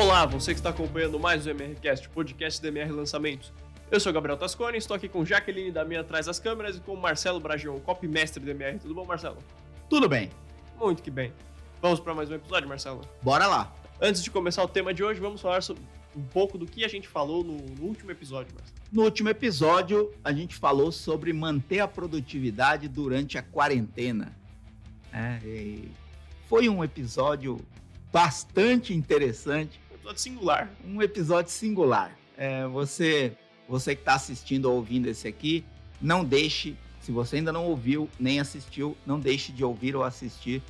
Olá, você que está acompanhando mais o MRCast, podcast do MR Lançamentos. Eu sou Gabriel Tascone, estou aqui com Jaqueline da minha atrás das câmeras e com Marcelo Bragion, copy-mestre do MR. Tudo bom, Marcelo? Tudo bem. Muito que bem. Vamos para mais um episódio, Marcelo? Bora lá. Antes de começar o tema de hoje, vamos falar sobre um pouco do que a gente falou no, no último episódio, Marcelo. No último episódio, a gente falou sobre manter a produtividade durante a quarentena. É, foi um episódio bastante interessante. Episódio singular. Um episódio singular. É, você, você que está assistindo ou ouvindo esse aqui, não deixe, se você ainda não ouviu nem assistiu, não deixe de ouvir ou assistir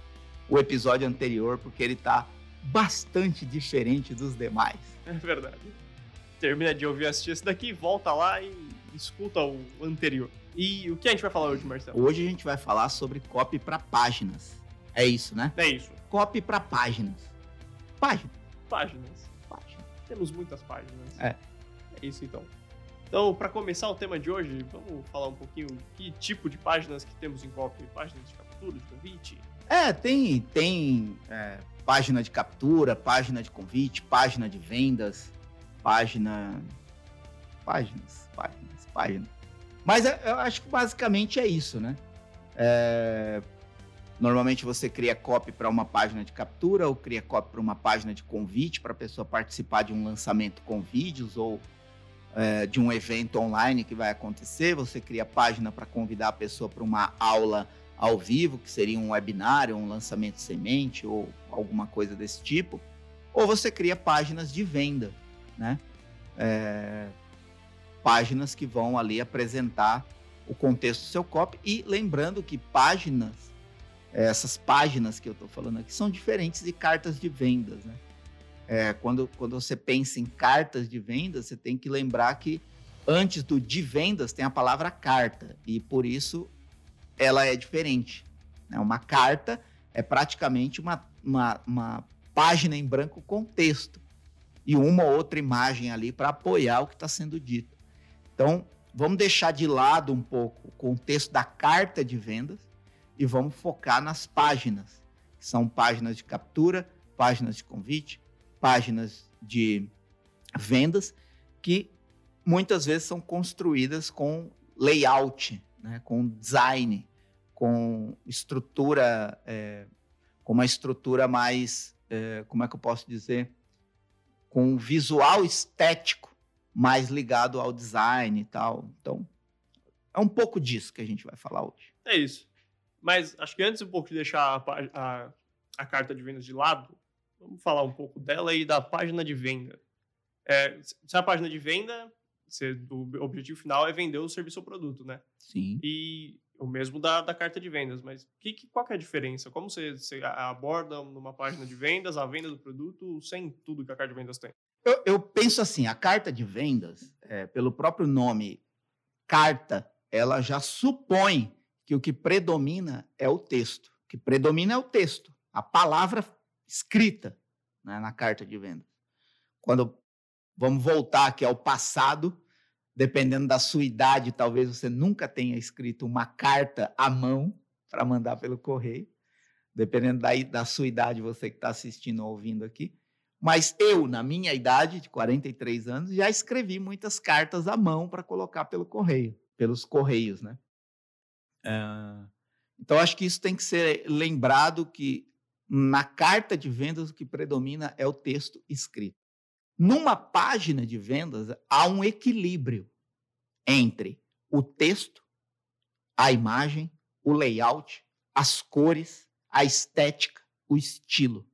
o episódio anterior, porque ele está bastante diferente dos demais. É verdade. Termina de ouvir e assistir esse daqui, volta lá e escuta o anterior. E o que a gente vai falar hoje, Marcelo? Hoje a gente vai falar sobre copy para páginas. É isso, né? É isso. Copy para páginas. Páginas. Páginas. Páginas. Temos muitas páginas. É. É isso então. Então, para começar o tema de hoje, vamos falar um pouquinho que tipo de páginas que temos em copy. Páginas de captura, de convite? É, tem, tem é, página de captura, página de convite, página de vendas, página. Páginas, páginas, páginas. Mas é, eu acho que basicamente é isso, né? É, normalmente você cria copy para uma página de captura ou cria copy para uma página de convite para a pessoa participar de um lançamento com vídeos ou é, de um evento online que vai acontecer. Você cria página para convidar a pessoa para uma aula ao vivo, que seria um webinário, um lançamento semente ou alguma coisa desse tipo, ou você cria páginas de venda, né? É, páginas que vão ali apresentar o contexto do seu copy e lembrando que páginas, essas páginas que eu estou falando aqui são diferentes de cartas de vendas, né? É, quando, quando você pensa em cartas de vendas, você tem que lembrar que antes do de vendas tem a palavra carta e por isso ela é diferente. Né? Uma carta é praticamente uma, uma, uma página em branco com texto e uma ou outra imagem ali para apoiar o que está sendo dito. Então, vamos deixar de lado um pouco o contexto da carta de vendas e vamos focar nas páginas, que são páginas de captura, páginas de convite, páginas de vendas, que muitas vezes são construídas com layout, né, com design, com estrutura, é, com uma estrutura mais, é, como é que eu posso dizer, com visual estético mais ligado ao design e tal. Então, é um pouco disso que a gente vai falar hoje. É isso. Mas acho que antes um pouco de deixar a, a, a carta de vendas de lado, vamos falar um pouco dela e da página de venda. É, se a página de venda, se, o objetivo final é vender o serviço ou produto, né? Sim. E o mesmo da, da carta de vendas, mas que, que, qual que é a diferença? Como você, você, aborda numa página de vendas a venda do produto sem tudo que a carta de vendas tem? Eu, eu penso assim, a carta de vendas, é, pelo próprio nome carta, ela já supõe que o que predomina é o texto. O que predomina é o texto, a palavra escrita né, na carta de vendas. Quando vamos voltar aqui ao passado, dependendo da sua idade, talvez você nunca tenha escrito uma carta à mão para mandar pelo correio. Dependendo da, da sua idade, você que está assistindo ou ouvindo aqui. Mas eu, na minha idade, de 43 anos, já escrevi muitas cartas à mão para colocar pelo correio, pelos correios, né? Uh, então, acho que isso tem que ser lembrado que na carta de vendas o que predomina é o texto escrito. Numa página de vendas, há um equilíbrio entre o texto, a imagem, o layout, as cores, a estética, o estilo.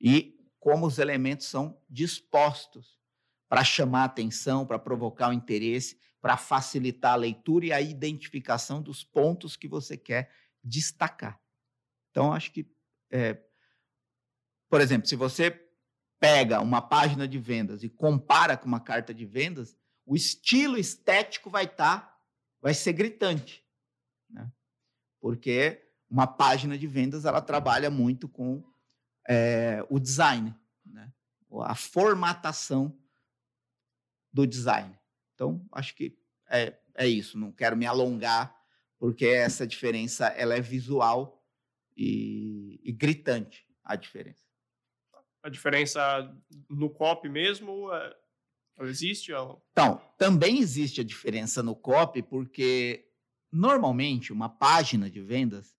E como os elementos são dispostos para chamar atenção, para provocar o interesse, para facilitar a leitura e a identificação dos pontos que você quer destacar. Então, acho que, é, por exemplo, se você pega uma página de vendas e compara com uma carta de vendas, o estilo estético vai estar, tá, vai ser gritante, né? Porque uma página de vendas ela trabalha muito com é, o design, né? A formatação do design. Então, acho que é, é isso. Não quero me alongar porque essa diferença ela é visual e, e gritante a diferença. a diferença no copy mesmo? É, existe? Então, também existe a diferença no copy, porque normalmente uma página de vendas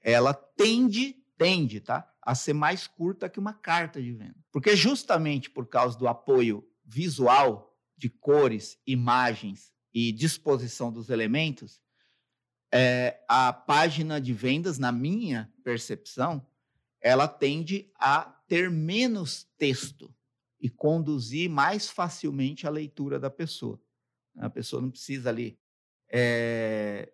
ela tende, tende, tá? A ser mais curta que uma carta de venda. Porque justamente por causa do apoio visual de cores, imagens e disposição dos elementos, é, a página de vendas, na minha percepção, ela tende a ter menos texto e conduzir mais facilmente a leitura da pessoa. A pessoa não precisa ali é,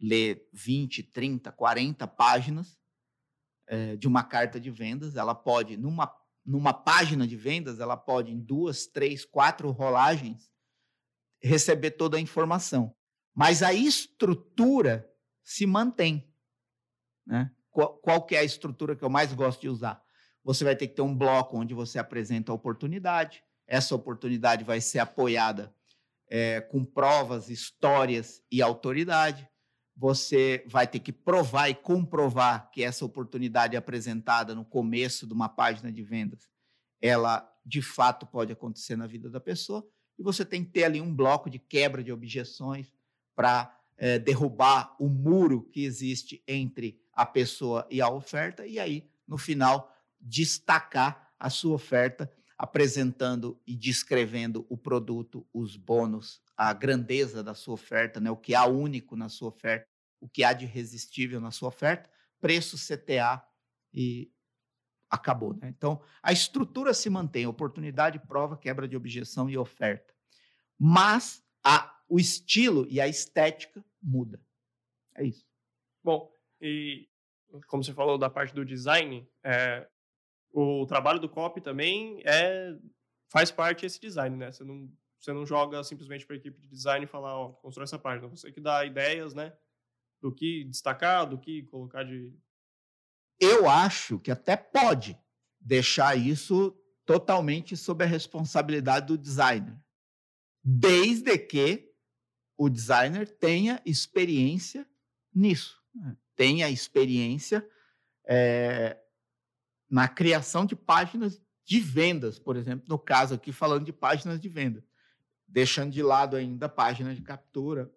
ler 20, 30, 40 páginas é, de uma carta de vendas. Ela pode, numa, numa página de vendas, ela pode, em duas, três, quatro rolagens, receber toda a informação. Mas a estrutura se mantém. Né? Qual, qual que é a estrutura que eu mais gosto de usar? Você vai ter que ter um bloco onde você apresenta a oportunidade. Essa oportunidade vai ser apoiada é, com provas, histórias e autoridade. Você vai ter que provar e comprovar que essa oportunidade apresentada no começo de uma página de vendas, ela de fato pode acontecer na vida da pessoa. E você tem que ter ali um bloco de quebra de objeções para é, derrubar o muro que existe entre a pessoa e a oferta. E aí, no final, destacar a sua oferta, apresentando e descrevendo o produto, os bônus, a grandeza da sua oferta, né? o que há único na sua oferta, o que há de irresistível na sua oferta, preço, CTA e acabou. Né? Então, a estrutura se mantém, oportunidade, prova, quebra de objeção e oferta. Mas a, o estilo e a estética muda. É isso. Bom, e como você falou da parte do design, é, o trabalho do copy também é faz parte desse design, né? Você não, você não joga simplesmente para a equipe de design e falar, ó, constrói essa página. Você que dá ideias, né? Do que destacar, do que colocar de. Eu acho que até pode deixar isso totalmente sob a responsabilidade do designer, desde que o designer tenha experiência nisso, né? tenha experiência é, na criação de páginas de vendas, por exemplo, no caso aqui falando de páginas de venda, deixando de lado ainda a página de captura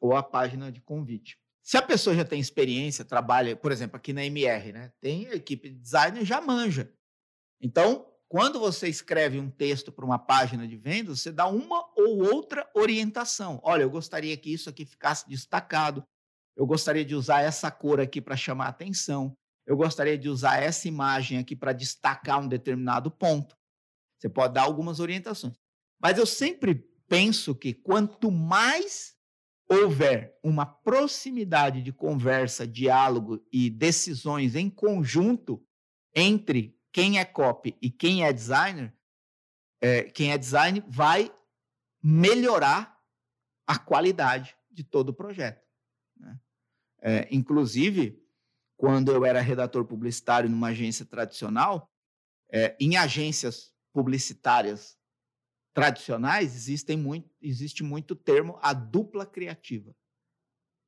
ou a página de convite. Se a pessoa já tem experiência, trabalha, por exemplo, aqui na MR, né? Tem a equipe de designer já manja. Então, quando você escreve um texto para uma página de vendas, você dá uma ou outra orientação. Olha, eu gostaria que isso aqui ficasse destacado. Eu gostaria de usar essa cor aqui para chamar a atenção eu gostaria de usar essa imagem aqui para destacar um determinado ponto. Você pode dar algumas orientações. Mas eu sempre penso que quanto mais houver uma proximidade de conversa, diálogo e decisões em conjunto entre quem é copy e quem é designer, é, quem é design vai melhorar a qualidade de todo o projeto. Né? É, inclusive, quando eu era redator publicitário numa agência tradicional, é, em agências publicitárias tradicionais existem muito, existe muito termo a dupla criativa,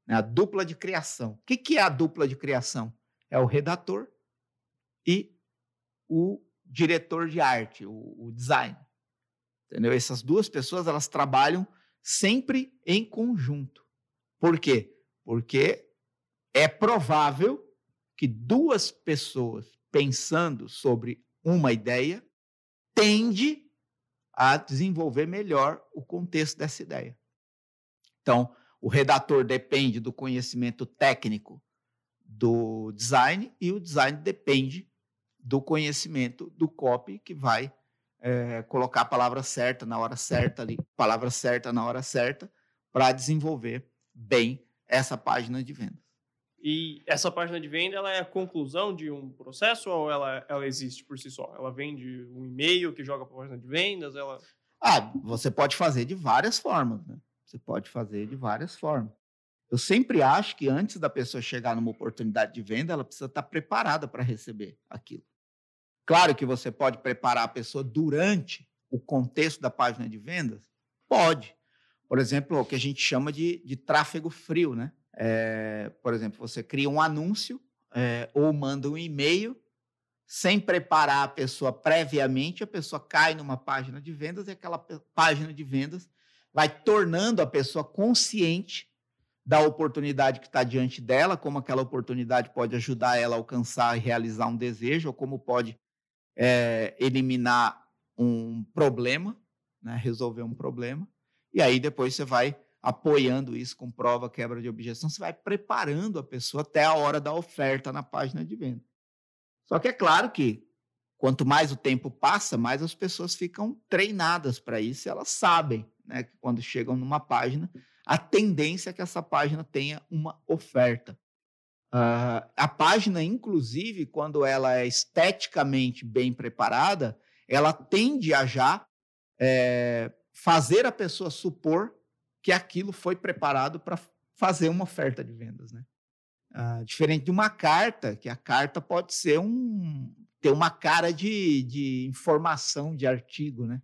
né? a dupla de criação. O que, que é a dupla de criação? É o redator e o diretor de arte, o, o design. Entendeu? Essas duas pessoas elas trabalham sempre em conjunto. Por quê? Porque é provável que duas pessoas pensando sobre uma ideia tende a desenvolver melhor o contexto dessa ideia. Então, o redator depende do conhecimento técnico do design e o design depende do conhecimento do copy que vai é, colocar a palavra certa na hora certa ali, palavra certa na hora certa para desenvolver bem essa página de venda. E essa página de venda ela é a conclusão de um processo ou ela, ela existe por si só? Ela vende um e-mail que joga para a página de vendas? Ela... Ah, você pode fazer de várias formas. Né? Você pode fazer de várias formas. Eu sempre acho que antes da pessoa chegar numa oportunidade de venda, ela precisa estar preparada para receber aquilo. Claro que você pode preparar a pessoa durante o contexto da página de vendas? Pode. Por exemplo, o que a gente chama de, de tráfego frio, né? É, por exemplo, você cria um anúncio é, ou manda um e-mail sem preparar a pessoa previamente, a pessoa cai numa página de vendas e aquela página de vendas vai tornando a pessoa consciente da oportunidade que está diante dela, como aquela oportunidade pode ajudar ela a alcançar e realizar um desejo, ou como pode é, eliminar um problema, né, resolver um problema. E aí depois você vai apoiando isso com prova, quebra de objeção, você vai preparando a pessoa até a hora da oferta na página de venda. Só que é claro que quanto mais o tempo passa, mais as pessoas ficam treinadas para isso, elas sabem, né, que quando chegam numa página, a tendência é que essa página tenha uma oferta. Uh, a página, inclusive, quando ela é esteticamente bem preparada, ela tende a já é, fazer a pessoa supor que aquilo foi preparado para fazer uma oferta de vendas, né? Uh, diferente de uma carta, que a carta pode ser um ter uma cara de, de informação de artigo, né?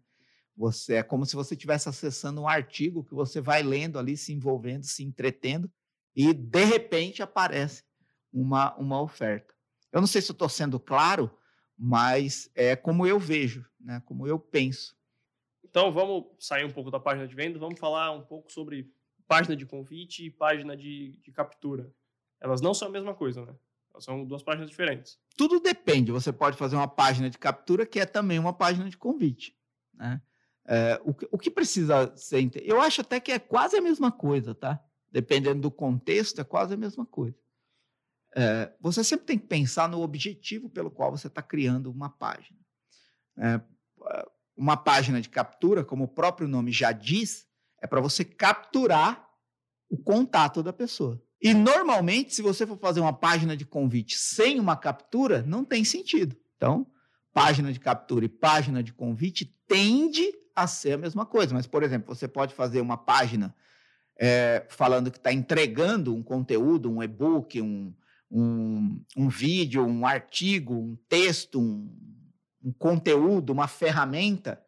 Você é como se você estivesse acessando um artigo que você vai lendo ali, se envolvendo, se entretendo, e de repente aparece uma, uma oferta. Eu não sei se estou sendo claro, mas é como eu vejo, né? como eu penso. Então vamos sair um pouco da página de venda, vamos falar um pouco sobre página de convite e página de, de captura. Elas não são a mesma coisa, né? Elas são duas páginas diferentes. Tudo depende. Você pode fazer uma página de captura que é também uma página de convite. Né? É, o, o, que precisa ser. Eu acho até que é quase a mesma coisa, tá? Dependendo do contexto, é quase a mesma coisa. É, você sempre tem que pensar no objetivo pelo qual você está criando uma página. É, uma página de captura, como o próprio nome já diz, é para você capturar o contato da pessoa. E normalmente, se você for fazer uma página de convite sem uma captura, não tem sentido. Então, página de captura e página de convite tende a ser a mesma coisa. Mas, por exemplo, você pode fazer uma página é, falando que está entregando um conteúdo, um e-book, um, um, um, vídeo, um artigo, um texto, um, um conteúdo, uma ferramenta.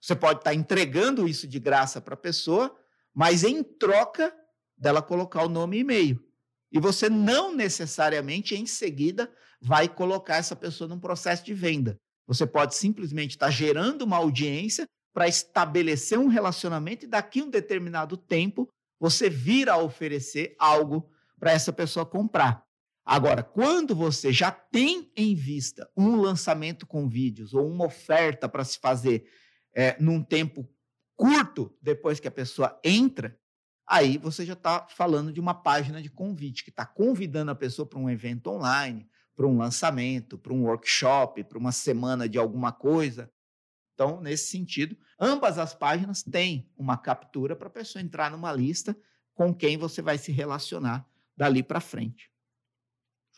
Você pode estar tá entregando isso de graça para a pessoa, mas em troca dela colocar o nome e e-mail. E você não necessariamente em seguida vai colocar essa pessoa num processo de venda. Você pode simplesmente estar tá gerando uma audiência para estabelecer um relacionamento e daqui a um determinado tempo você vir a oferecer algo para essa pessoa comprar. Agora, quando você já tem em vista um lançamento com vídeos ou uma oferta para se fazer é, num tempo curto depois que a pessoa entra, aí você já está falando de uma página de convite, que está convidando a pessoa para um evento online, para um lançamento, para um workshop, para uma semana de alguma coisa. Então, nesse sentido, ambas as páginas têm uma captura para a pessoa entrar numa lista com quem você vai se relacionar dali para frente.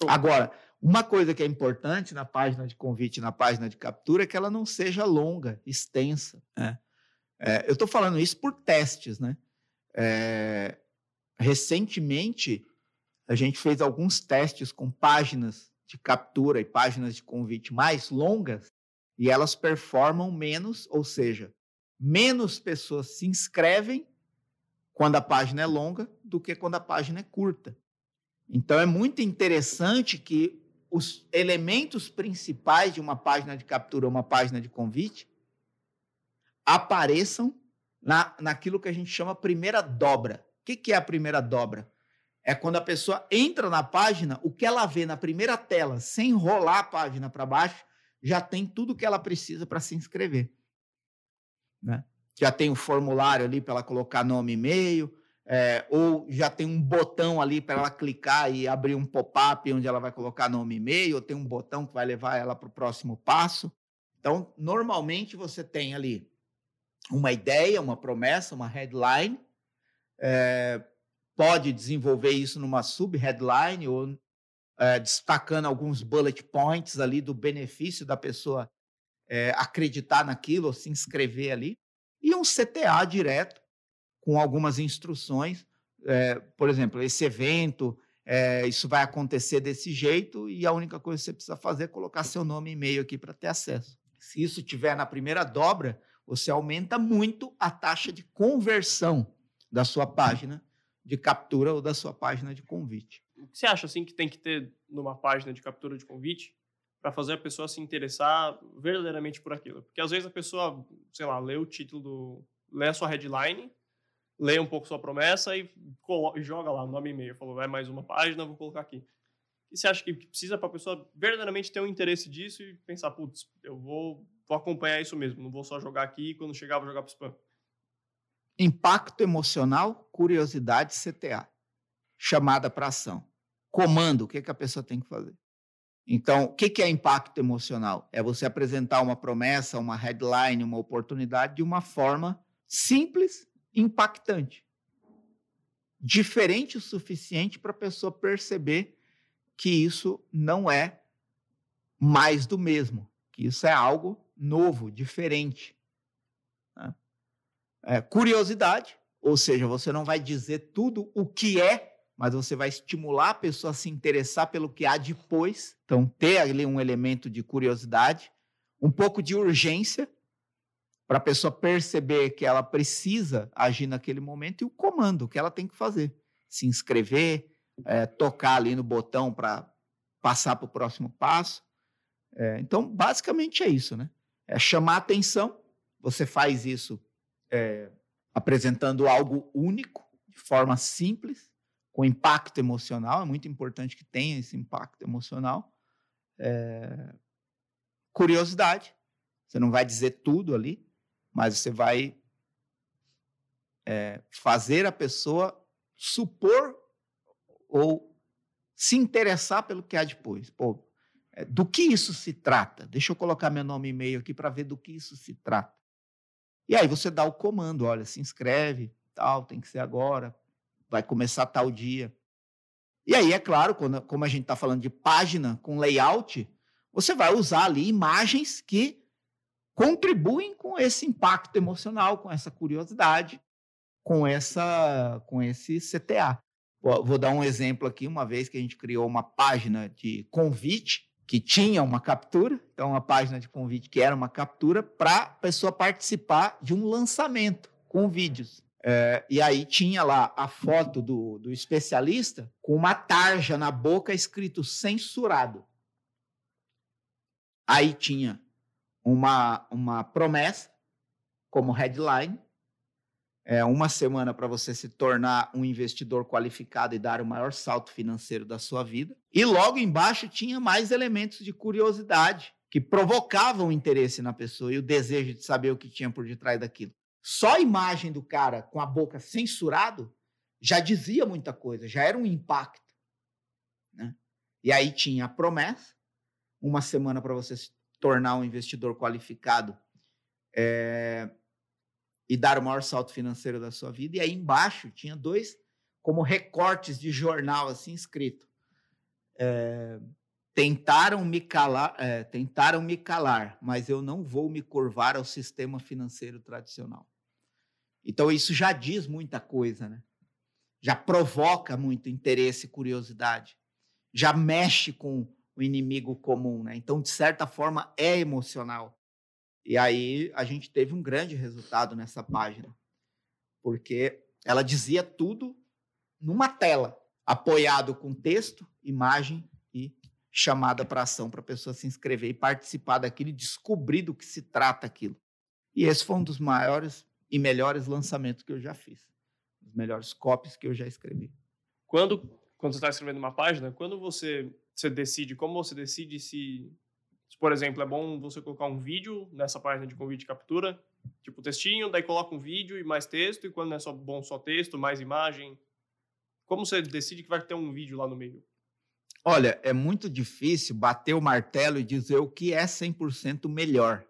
Show. Agora, uma coisa que é importante na página de convite, na página de captura, é que ela não seja longa, extensa. Né? É, eu estou falando isso por testes, né? É, recentemente, a gente fez alguns testes com páginas de captura e páginas de convite mais longas e elas performam menos, ou seja, menos pessoas se inscrevem quando a página é longa do que quando a página é curta. Então é muito interessante que os elementos principais de uma página de captura ou uma página de convite apareçam na, naquilo que a gente chama primeira dobra. O que, que é a primeira dobra? É quando a pessoa entra na página, o que ela vê na primeira tela, sem rolar a página para baixo, já tem tudo que ela precisa para se inscrever. Né? Já tem o formulário ali para ela colocar nome e e-mail, é, ou já tem um botão ali para ela clicar e abrir um pop-up onde ela vai colocar nome e e-mail, ou tem um botão que vai levar ela para o próximo passo. Então, normalmente você tem ali uma ideia, uma promessa, uma headline, é, pode desenvolver isso numa sub-headline ou é, destacando alguns bullet points ali do benefício da pessoa é, acreditar naquilo ou se inscrever ali, e um CTA direto com algumas instruções. É, por exemplo, esse evento, isso vai acontecer desse jeito, e a única coisa que você precisa fazer é colocar seu nome e e-mail aqui para ter acesso. Se isso tiver na primeira dobra, você aumenta muito a taxa de conversão da sua página de captura ou da sua página de convite o que você acha assim que tem que ter numa página de captura de convite para fazer a pessoa se interessar verdadeiramente por aquilo? Porque às vezes a pessoa, sei lá, lê o título do. lê a sua headline, lê um pouco sua promessa e joga lá nome e e-mail. Falou, vai mais uma página, vou colocar aqui. E você acha que precisa para a pessoa verdadeiramente ter um interesse disso e pensar, putz, eu vou, vou acompanhar isso mesmo, não vou só jogar aqui e quando chegar vou jogar para spam? Impacto emocional, curiosidade, CTA. Chamada para ação. Comando, o que, que a pessoa tem que fazer? Então, o que, que é impacto emocional? É você apresentar uma promessa, uma headline, uma oportunidade de uma forma simples impactante. Diferente o suficiente para a pessoa perceber que isso não é mais do mesmo, que isso é algo novo, diferente. Né? É, curiosidade, ou seja, você não vai dizer tudo o que é, mas você vai estimular a pessoa a se interessar pelo que há depois. Então, ter ali um elemento de curiosidade, um pouco de urgência, para a pessoa perceber que ela precisa agir naquele momento e o comando que ela tem que fazer. Se inscrever, é, tocar ali no botão para passar para o próximo passo. É, então, basicamente é isso, né? É chamar atenção. Você faz isso é, apresentando algo único, de forma simples, com impacto emocional. É muito importante que tenha esse impacto emocional. É, curiosidade. Você não vai dizer tudo ali, mas você vai é, fazer a pessoa supor ou se interessar pelo que há depois. Pô, é, do que isso se trata? Deixa eu colocar meu nome e e-mail aqui para ver do que isso se trata. E aí você dá o comando, olha, se inscreve, tal, tem que ser agora, vai começar tal dia. E aí, é claro, quando, como a gente está falando de página com layout, você vai usar ali imagens que contribuem com esse impacto emocional, com essa curiosidade, com essa com esse CTA. Vou dar um exemplo aqui, uma vez que a gente criou uma página de convite que tinha uma captura, então uma página de convite que era uma captura para a pessoa participar de um lançamento com vídeos. É, e aí tinha lá a foto do, do especialista com uma tarja na boca escrito censurado. Aí tinha uma, uma promessa como headline é, uma semana para você se tornar um investidor qualificado e dar o maior salto financeiro da sua vida. E logo embaixo tinha mais elementos de curiosidade que provocavam interesse na pessoa e o desejo de saber o que tinha por detrás daquilo. Só a imagem do cara com a boca censurado já dizia muita coisa, já era um impacto. Né? E aí tinha a promessa, uma semana para você se tornar um investidor qualificado é, e dar o maior salto financeiro da sua vida. E aí embaixo tinha dois como recortes de jornal assim escrito. É, tentaram me calar, é, tentaram me calar, mas eu não vou me curvar ao sistema financeiro tradicional. Então isso já diz muita coisa, né? Já provoca muito interesse e curiosidade. Já mexe com o inimigo comum, né? Então de certa forma é emocional. E aí a gente teve um grande resultado nessa página, porque ela dizia tudo numa tela, apoiado com texto, imagem e chamada para ação para a pessoa se inscrever e participar daquilo e descobrir do que se trata aquilo. E esse foi um dos maiores e melhores lançamentos que eu já fiz, os melhores copies que eu já escrevi. Quando quando você está escrevendo uma página, quando você você decide, como você decide se por exemplo, é bom você colocar um vídeo nessa página de convite de captura, tipo textinho, daí coloca um vídeo e mais texto, e quando é só bom só texto, mais imagem. Como você decide que vai ter um vídeo lá no meio? Olha, é muito difícil bater o martelo e dizer o que é 100% melhor.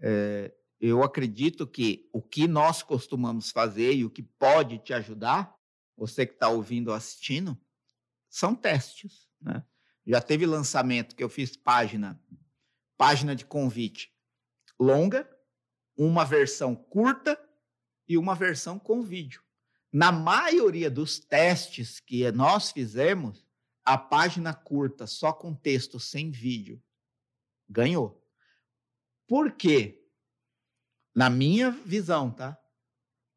É, eu acredito que o que nós costumamos fazer e o que pode te ajudar, você que está ouvindo ou assistindo, são testes. Né? Já teve lançamento que eu fiz página, página de convite longa, uma versão curta e uma versão com vídeo. Na maioria dos testes que nós fizemos, a página curta, só com texto, sem vídeo, ganhou. Por quê? Na minha visão, tá?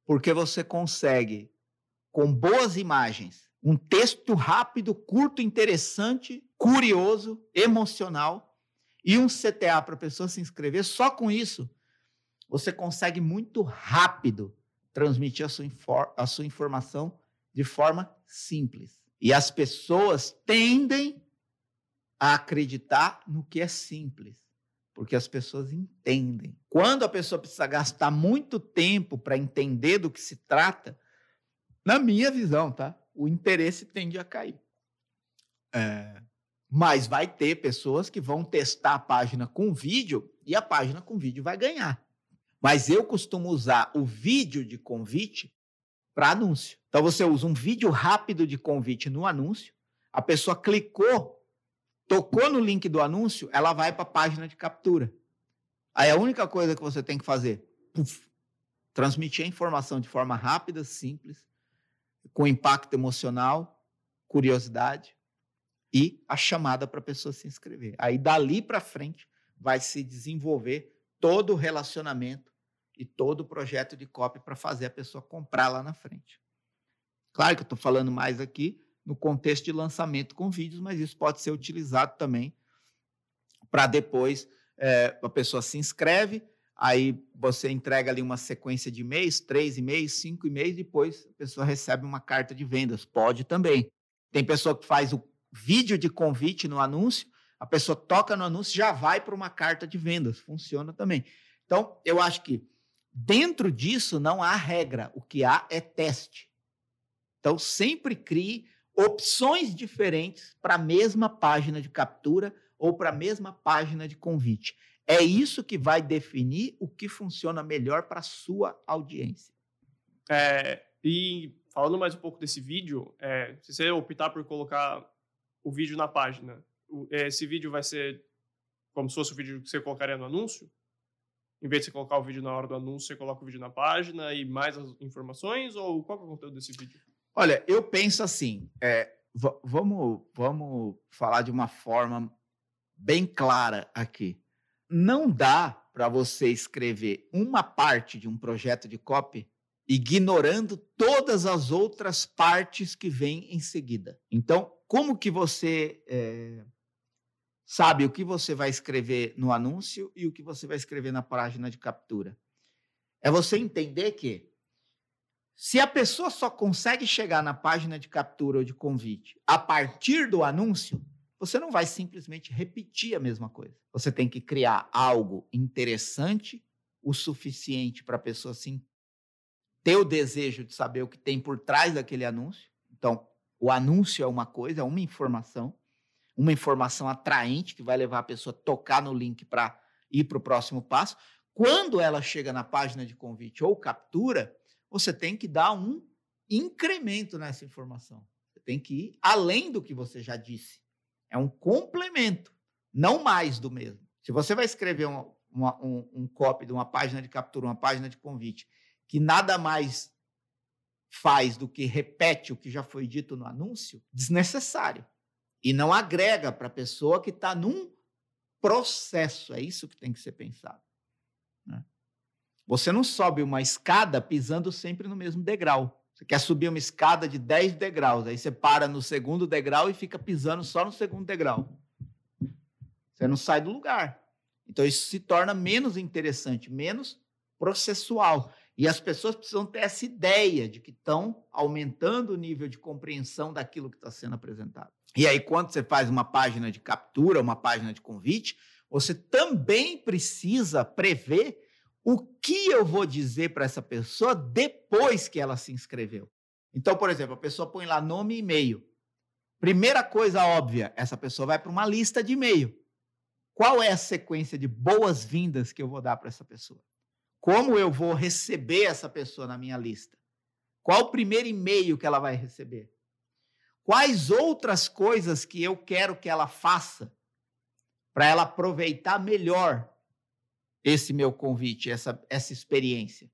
Porque você consegue, com boas imagens, um texto rápido, curto, interessante, curioso, emocional e um CTA para a pessoa se inscrever, só com isso você consegue muito rápido transmitir a sua, a sua informação de forma simples. E as pessoas tendem a acreditar no que é simples, porque as pessoas entendem. Quando a pessoa precisa gastar muito tempo para entender do que se trata, na minha visão, tá? O interesse tende a cair. É, mas vai ter pessoas que vão testar a página com vídeo e a página com vídeo vai ganhar. Mas eu costumo usar o vídeo de convite para anúncio. Então você usa um vídeo rápido de convite no anúncio, a pessoa clicou, tocou no link do anúncio, ela vai para a página de captura. Aí a única coisa que você tem que fazer, puff, transmitir a informação de forma rápida, simples, com impacto emocional, curiosidade e a chamada para a pessoa se inscrever. Aí dali para frente vai se desenvolver todo o relacionamento e todo o projeto de copy para fazer a pessoa comprar lá na frente. Claro que eu estou falando mais aqui no contexto de lançamento com vídeos, mas isso pode ser utilizado também para depois é, a pessoa se inscreve, aí você entrega ali uma sequência de e-mails, três e-mails, cinco e-mails, depois a pessoa recebe uma carta de vendas. Pode também. Tem pessoa que faz o vídeo de convite no anúncio, a pessoa toca no anúncio, já vai para uma carta de vendas. Funciona também. Então, eu acho que dentro disso não há regra, o que há é teste. Então, sempre crie opções diferentes para a mesma página de captura ou para a mesma página de convite. É isso que vai definir o que funciona melhor para a sua audiência. É, e falando mais um pouco desse vídeo, é, se você optar por colocar o vídeo na página, esse vídeo vai ser como se fosse o vídeo que você colocaria no anúncio? Em vez de você colocar o vídeo na hora do anúncio, você coloca o vídeo na página e mais as informações? Ou qual é o conteúdo desse vídeo? Olha, eu penso assim, é, vamos, vamos falar de uma forma bem clara aqui não dá para você escrever uma parte de um projeto de copy ignorando todas as outras partes que vêm em seguida. Então, como que você é, sabe o que você vai escrever no anúncio e o que você vai escrever na página de captura? É você entender que se a pessoa só consegue chegar na página de captura ou de convite a partir do anúncio, você não vai simplesmente repetir a mesma coisa. Você tem que criar algo interessante o suficiente para a pessoa sim ter o desejo de saber o que tem por trás daquele anúncio. Então, o anúncio é uma coisa, é uma informação, uma informação atraente que vai levar a pessoa a tocar no link para ir para o próximo passo. Quando ela chega na página de convite ou captura, você tem que dar um incremento nessa informação. Você tem que ir além do que você já disse. É um complemento, não mais do mesmo. Se você vai escrever um, uma, um, um copy de uma página de captura, uma página de convite, que nada mais faz do que repete o que já foi dito no anúncio, desnecessário. E não agrega para a pessoa que está num processo. É isso que tem que ser pensado. Né? Você não sobe uma escada pisando sempre no mesmo degrau. Você quer subir uma escada de 10 degraus, aí você para no segundo degrau e fica pisando só no segundo degrau. Você não sai do lugar. Então isso se torna menos interessante, menos processual. E as pessoas precisam ter essa ideia de que estão aumentando o nível de compreensão daquilo que está sendo apresentado. E aí, quando você faz uma página de captura, uma página de convite, você também precisa prever o que eu vou dizer para essa pessoa depois que ela se inscreveu. Então, por exemplo, a pessoa põe lá nome e e-mail. Primeira coisa óbvia, essa pessoa vai para uma lista de e-mail. Qual é a sequência de boas-vindas que eu vou dar para essa pessoa? Como eu vou receber essa pessoa na minha lista? Qual o primeiro e-mail que ela vai receber? Quais outras coisas que eu quero que ela faça para ela aproveitar melhor esse meu convite, essa, essa experiência.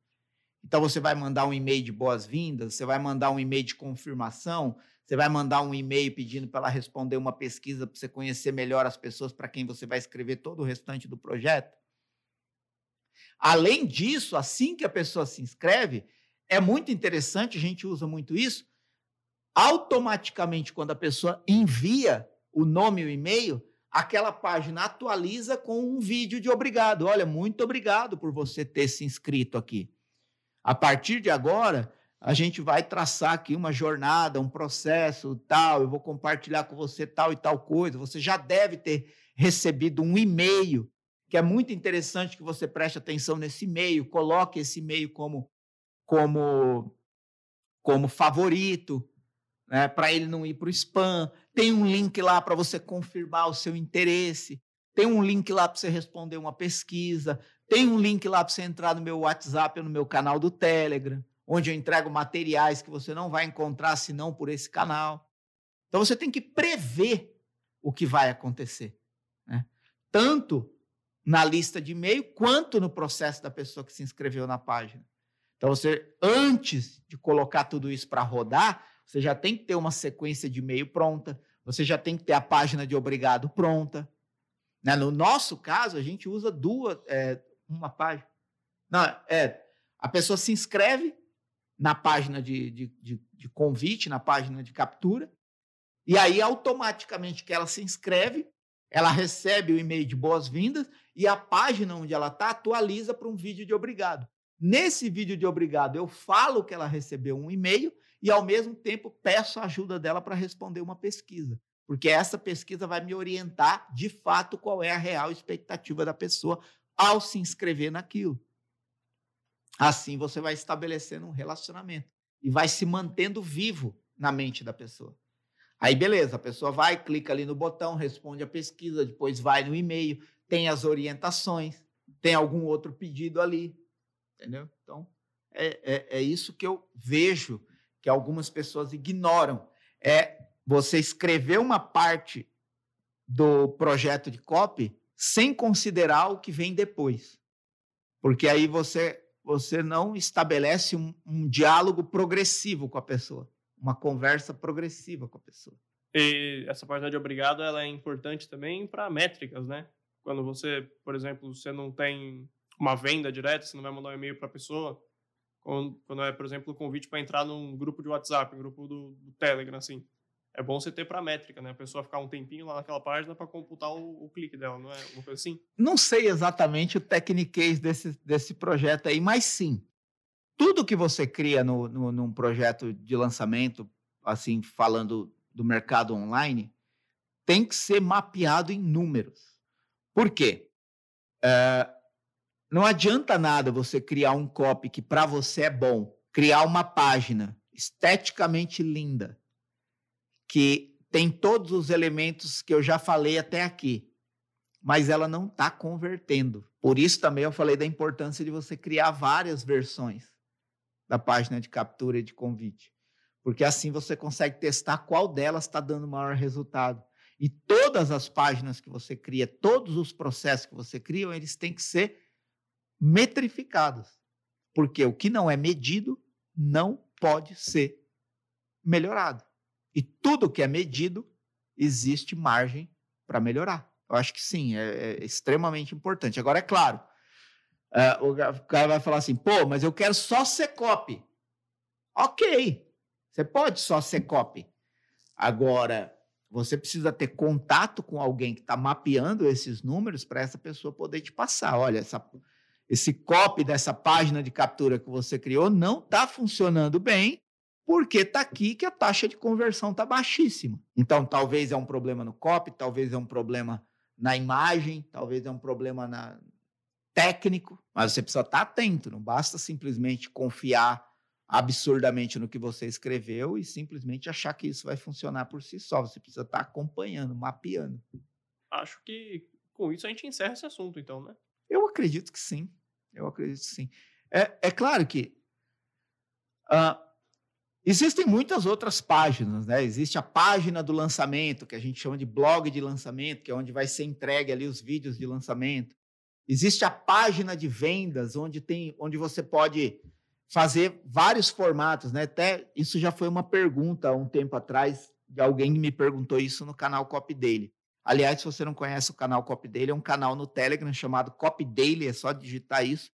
Então você vai mandar um e-mail de boas-vindas, você vai mandar um e-mail de confirmação, você vai mandar um e-mail pedindo para ela responder uma pesquisa para você conhecer melhor as pessoas para quem você vai escrever todo o restante do projeto. Além disso, assim que a pessoa se inscreve, é muito interessante, a gente usa muito isso, automaticamente quando a pessoa envia o nome e o e-mail, aquela página atualiza com um vídeo de obrigado. Olha, muito obrigado por você ter se inscrito aqui. A partir de agora, a gente vai traçar aqui uma jornada, um processo, tal, eu vou compartilhar com você tal e tal coisa. Você já deve ter recebido um e-mail, que é muito interessante que você preste atenção nesse e-mail, coloque esse e-mail como como como favorito, né, para ele não ir para o spam. Tem um link lá para você confirmar o seu interesse. Tem um link lá para você responder uma pesquisa. Tem um link lá para você entrar no meu WhatsApp ou no meu canal do Telegram onde eu entrego materiais que você não vai encontrar senão por esse canal. Então você tem que prever o que vai acontecer, né? tanto na lista de e-mail quanto no processo da pessoa que se inscreveu na página. Então você, antes de colocar tudo isso para rodar, você já tem que ter uma sequência de e-mail pronta, você já tem que ter a página de obrigado pronta. Né? No nosso caso, a gente usa duas, é, uma página. Não, é, a pessoa se inscreve, na página de, de, de, de convite, na página de captura. E aí, automaticamente que ela se inscreve, ela recebe o e-mail de boas-vindas e a página onde ela está atualiza para um vídeo de obrigado. Nesse vídeo de obrigado, eu falo que ela recebeu um e-mail e, ao mesmo tempo, peço a ajuda dela para responder uma pesquisa. Porque essa pesquisa vai me orientar, de fato, qual é a real expectativa da pessoa ao se inscrever naquilo. Assim você vai estabelecendo um relacionamento e vai se mantendo vivo na mente da pessoa. Aí, beleza, a pessoa vai, clica ali no botão, responde a pesquisa, depois vai no e-mail, tem as orientações, tem algum outro pedido ali, entendeu? Então, é, é, é isso que eu vejo que algumas pessoas ignoram. É você escrever uma parte do projeto de copy sem considerar o que vem depois. Porque aí você você não estabelece um, um diálogo progressivo com a pessoa, uma conversa progressiva com a pessoa. E essa página de obrigado ela é importante também para métricas, né? Quando você, por exemplo, você não tem uma venda direta, você não vai mandar um e-mail para a pessoa, quando, é, por exemplo, o convite para entrar num grupo de WhatsApp, um grupo do, do Telegram, assim é bom você ter para métrica, né? A pessoa ficar um tempinho lá naquela página para computar o, o, clique dela, não é uma coisa assim? Não sei exatamente o techniquez desse, desse projeto aí, mas sim. Tudo que você cria no, no, num projeto de lançamento, assim, falando do mercado online, tem que ser mapeado em números. Por quê? É, não adianta nada você criar um copy que para você é bom, criar uma página esteticamente linda, que tem todos os elementos que eu já falei até aqui, mas ela não está convertendo. Por isso também eu falei da importância de você criar várias versões da página de captura e de convite, porque assim você consegue testar qual delas está dando maior resultado. E todas as páginas que você cria, todos os processos que você cria, eles têm que ser metrificados. Porque o que não é medido não pode ser melhorado. E tudo que é medido, existe margem para melhorar. Eu acho que sim, é, é extremamente importante. Agora, é claro, uh, o cara vai falar assim, pô, mas eu quero só ser copy. Ok, você pode só ser copy. Agora, você precisa ter contato com alguém que está mapeando esses números para essa pessoa poder te passar. Olha, essa, esse copy dessa página de captura que você criou não está funcionando bem porque está aqui que a taxa de conversão está baixíssima. Então, talvez é um problema no copy, talvez é um problema na imagem, talvez é um problema na técnico, mas você precisa estar tá atento, não basta simplesmente confiar absurdamente no que você escreveu e simplesmente achar que isso vai funcionar por si só. Você precisa estar tá acompanhando, mapeando. Acho que com isso a gente encerra esse assunto, então, né? Eu acredito que sim. Eu acredito que sim. É, é claro que uh, Existem muitas outras páginas, né? Existe a página do lançamento, que a gente chama de blog de lançamento, que é onde vai ser entregue ali os vídeos de lançamento. Existe a página de vendas, onde tem, onde você pode fazer vários formatos, né? Até isso já foi uma pergunta há um tempo atrás de alguém me perguntou isso no canal Copy Daily. Aliás, se você não conhece o canal Copy Daily, é um canal no Telegram chamado Copy Daily, é só digitar isso.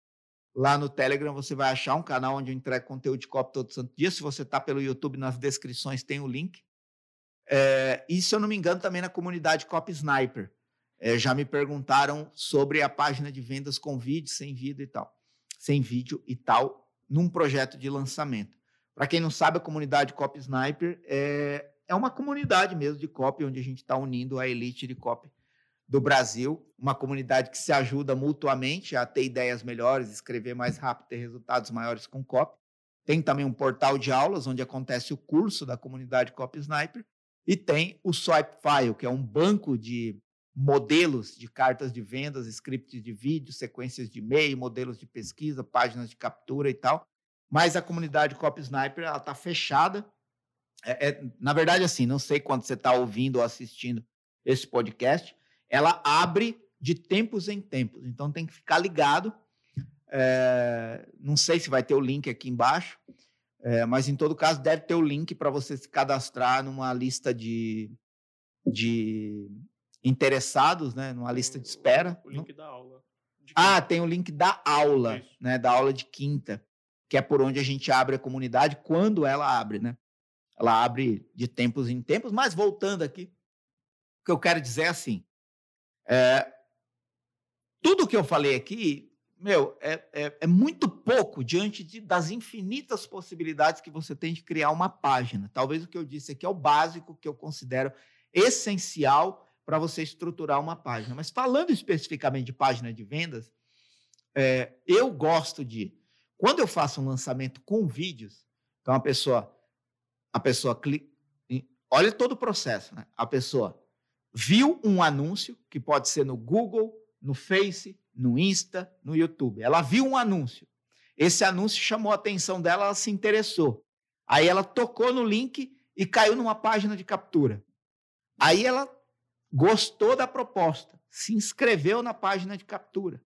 Lá no Telegram você vai achar um canal onde eu entrego conteúdo de copy todo santo dia. Se você está pelo YouTube, nas descrições tem o link. É, e, se eu não me engano, também na comunidade Copy Sniper. É, já me perguntaram sobre a página de vendas com vídeo, sem vídeo e tal. Sem vídeo e tal, num projeto de lançamento. Para quem não sabe, a comunidade Copy Sniper é, é uma comunidade mesmo de copy, onde a gente está unindo a elite de copy do Brasil, uma comunidade que se ajuda mutuamente a ter ideias melhores, escrever mais rápido, ter resultados maiores com copy. Tem também um portal de aulas onde acontece o curso da comunidade Copy Sniper e tem o Swipe File, que é um banco de modelos de cartas de vendas, scripts de vídeo, sequências de e-mail, modelos de pesquisa, páginas de captura e tal. Mas a comunidade Copy Sniper está fechada. É, é, na verdade, assim, não sei quando você está ouvindo ou assistindo esse podcast, ela abre de tempos em tempos. Então tem que ficar ligado. É, não sei se vai ter o link aqui embaixo, é, mas em todo caso deve ter o link para você se cadastrar numa lista de, de interessados, né? Numa lista de espera. O link da aula. Ah, tem o link da aula, Isso. né? Da aula de quinta, que é por onde a gente abre a comunidade quando ela abre, né? Ela abre de tempos em tempos, mas voltando aqui, o que eu quero dizer é assim: é, tudo que eu falei aqui, meu, é, é, é muito pouco diante de, das infinitas possibilidades que você tem de criar uma página. Talvez o que eu disse aqui é o básico que eu considero essencial para você estruturar uma página. Mas falando especificamente de página de vendas, é, eu gosto de, quando eu faço um lançamento com vídeos, então a pessoa, a pessoa clica, olha todo o processo, né? A pessoa viu um anúncio, que pode ser no Google, no Face, no Insta, no YouTube. Ela viu um anúncio. Esse anúncio chamou a atenção dela, ela se interessou. Aí ela tocou no link e caiu numa página de captura. Aí ela gostou da proposta, se inscreveu na página de captura.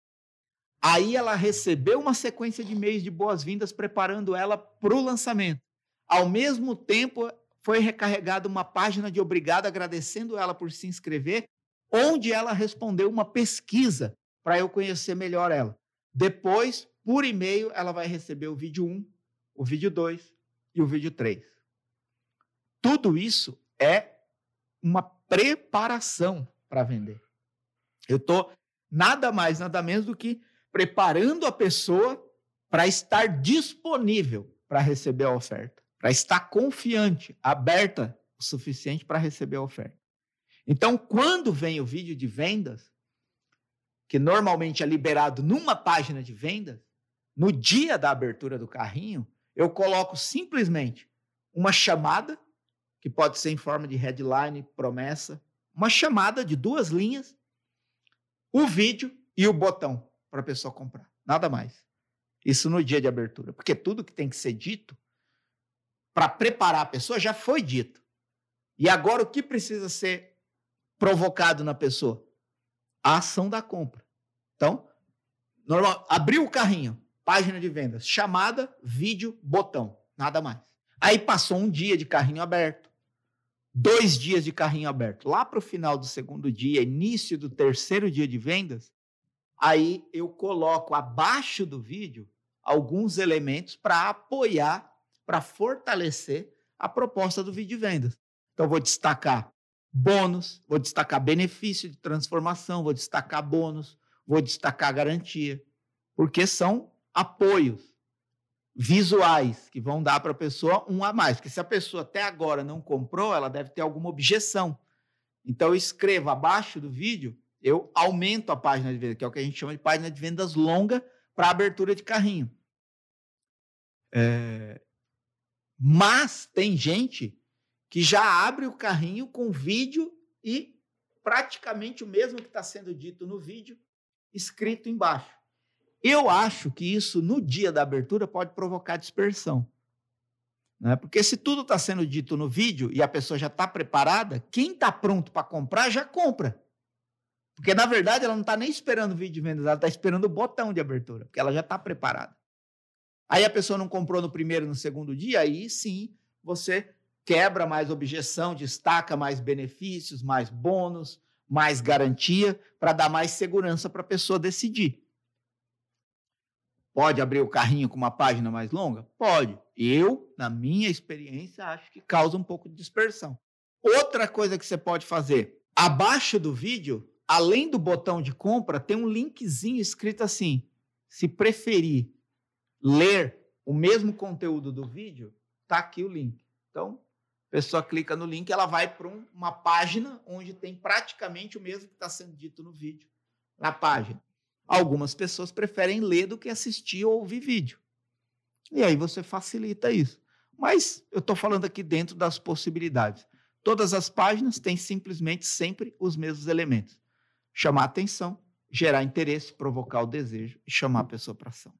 Aí ela recebeu uma sequência de e-mails de boas-vindas preparando ela para o lançamento. Ao mesmo tempo, foi recarregada uma página de obrigado agradecendo ela por se inscrever, onde ela respondeu uma pesquisa para eu conhecer melhor ela. Depois, por e-mail, ela vai receber o vídeo 1, o vídeo 2 e o vídeo 3. Tudo isso é uma preparação para vender. Eu estou nada mais, nada menos do que preparando a pessoa para estar disponível para receber a oferta para estar confiante, aberta o suficiente para receber a oferta. Então, quando vem o vídeo de vendas, que normalmente é liberado numa página de vendas, no dia da abertura do carrinho, eu coloco simplesmente uma chamada, que pode ser em forma de headline, promessa, uma chamada de duas linhas, o vídeo e o botão para a pessoa comprar. Nada mais. Isso no dia de abertura. Porque tudo que tem que ser dito para preparar a pessoa já foi dito. E agora o que precisa ser provocado na pessoa? A ação da compra. Então, normal, abriu o carrinho, página de vendas, chamada, vídeo, botão, nada mais. Aí passou um dia de carrinho aberto, dois dias de carrinho aberto. Lá para o final do segundo dia, início do terceiro dia de vendas, aí eu coloco abaixo do vídeo alguns elementos para apoiar para fortalecer a proposta do vídeo de vendas. Então, vou destacar bônus, vou destacar benefício de transformação, vou destacar bônus, vou destacar garantia, porque são apoios visuais que vão dar para a pessoa um a mais. Porque se a pessoa até agora não comprou, ela deve ter alguma objeção. Então, eu escrevo abaixo do vídeo, eu aumento a página de venda, que é o que a gente chama de página de vendas longa para abertura de carrinho. É, mas tem gente que já abre o carrinho com vídeo e praticamente o mesmo que está sendo dito no vídeo, escrito embaixo. Eu acho que isso, no dia da abertura, pode provocar dispersão. Né? Porque se tudo está sendo dito no vídeo e a pessoa já está preparada, quem está pronto para comprar já compra. Porque, na verdade, ela não está nem esperando o vídeo de vendas, ela está esperando o botão de abertura, porque ela já está preparada. Aí a pessoa não comprou no primeiro no segundo dia, aí sim você quebra mais objeção, destaca mais benefícios, mais bônus, mais garantia, para dar mais segurança para a pessoa decidir. Pode abrir o carrinho com uma página mais longa? Pode. Eu, na minha experiência, acho que causa um pouco de dispersão. Outra coisa que você pode fazer, abaixo do vídeo, além do botão de compra, tem um linkzinho escrito assim: se preferir ler o mesmo conteúdo do vídeo, tá aqui o link. Então, a pessoa clica no link, ela vai para um, uma página onde tem praticamente o mesmo que está sendo dito no vídeo na página. Algumas pessoas preferem ler do que assistir ou ouvir vídeo. E aí você facilita isso. Mas eu estou falando aqui dentro das possibilidades. Todas as páginas têm simplesmente sempre os mesmos elementos: chamar atenção, gerar interesse, provocar o desejo e chamar a pessoa para ação.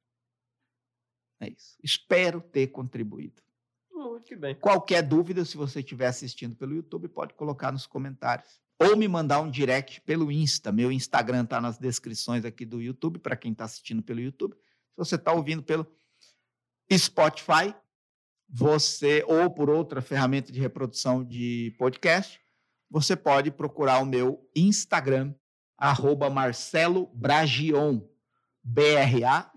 É isso. Espero ter contribuído. Muito bem. Qualquer dúvida, se você estiver assistindo pelo YouTube, pode colocar nos comentários ou me mandar um direct pelo Insta. Meu Instagram está nas descrições aqui do YouTube, para quem está assistindo pelo YouTube. Se você está ouvindo pelo Spotify, você ou por outra ferramenta de reprodução de podcast, você pode procurar o meu Instagram, arroba Marcelo Bragion, B-R-A-G-G-I-O-N.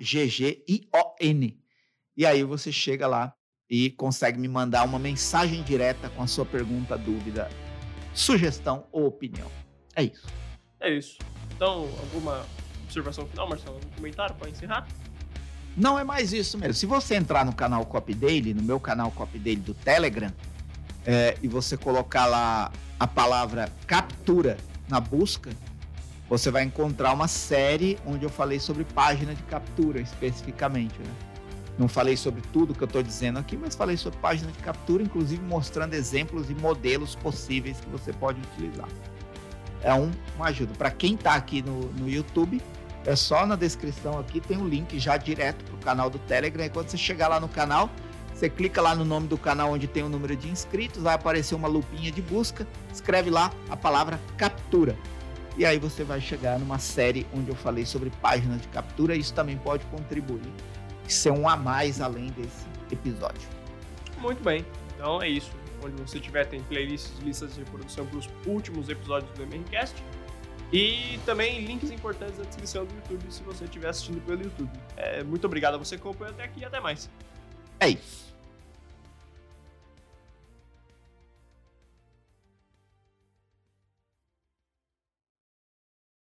E aí você chega lá e consegue me mandar uma mensagem direta com a sua pergunta, dúvida sugestão ou opinião. É isso. É isso. Então, alguma observação final, Marcelo? Algum comentário para encerrar? Não é mais isso mesmo. Se você entrar no canal Copy Daily, no meu canal Copy Daily do Telegram, é, e você colocar lá a palavra captura na busca, você vai encontrar uma série onde eu falei sobre página de captura especificamente. Né? Não falei sobre tudo que eu estou dizendo aqui, mas falei sobre página de captura, inclusive mostrando exemplos e modelos possíveis que você pode utilizar. É um, uma ajuda. Para quem está aqui no, no YouTube, é só na descrição aqui, tem um link já direto para o canal do Telegram. E quando você chegar lá no canal, você clica lá no nome do canal onde tem o número de inscritos, vai aparecer uma lupinha de busca, escreve lá a palavra captura. E aí você vai chegar numa série onde eu falei sobre páginas de captura. Isso também pode contribuir ser um a mais além desse episódio. Muito bem. Então é isso. Onde você tiver, tem playlists, listas de reprodução para os últimos episódios do MRCast. E também links importantes na descrição do YouTube se você estiver assistindo pelo YouTube. É, muito obrigado a você que acompanhou até aqui e até mais. É isso.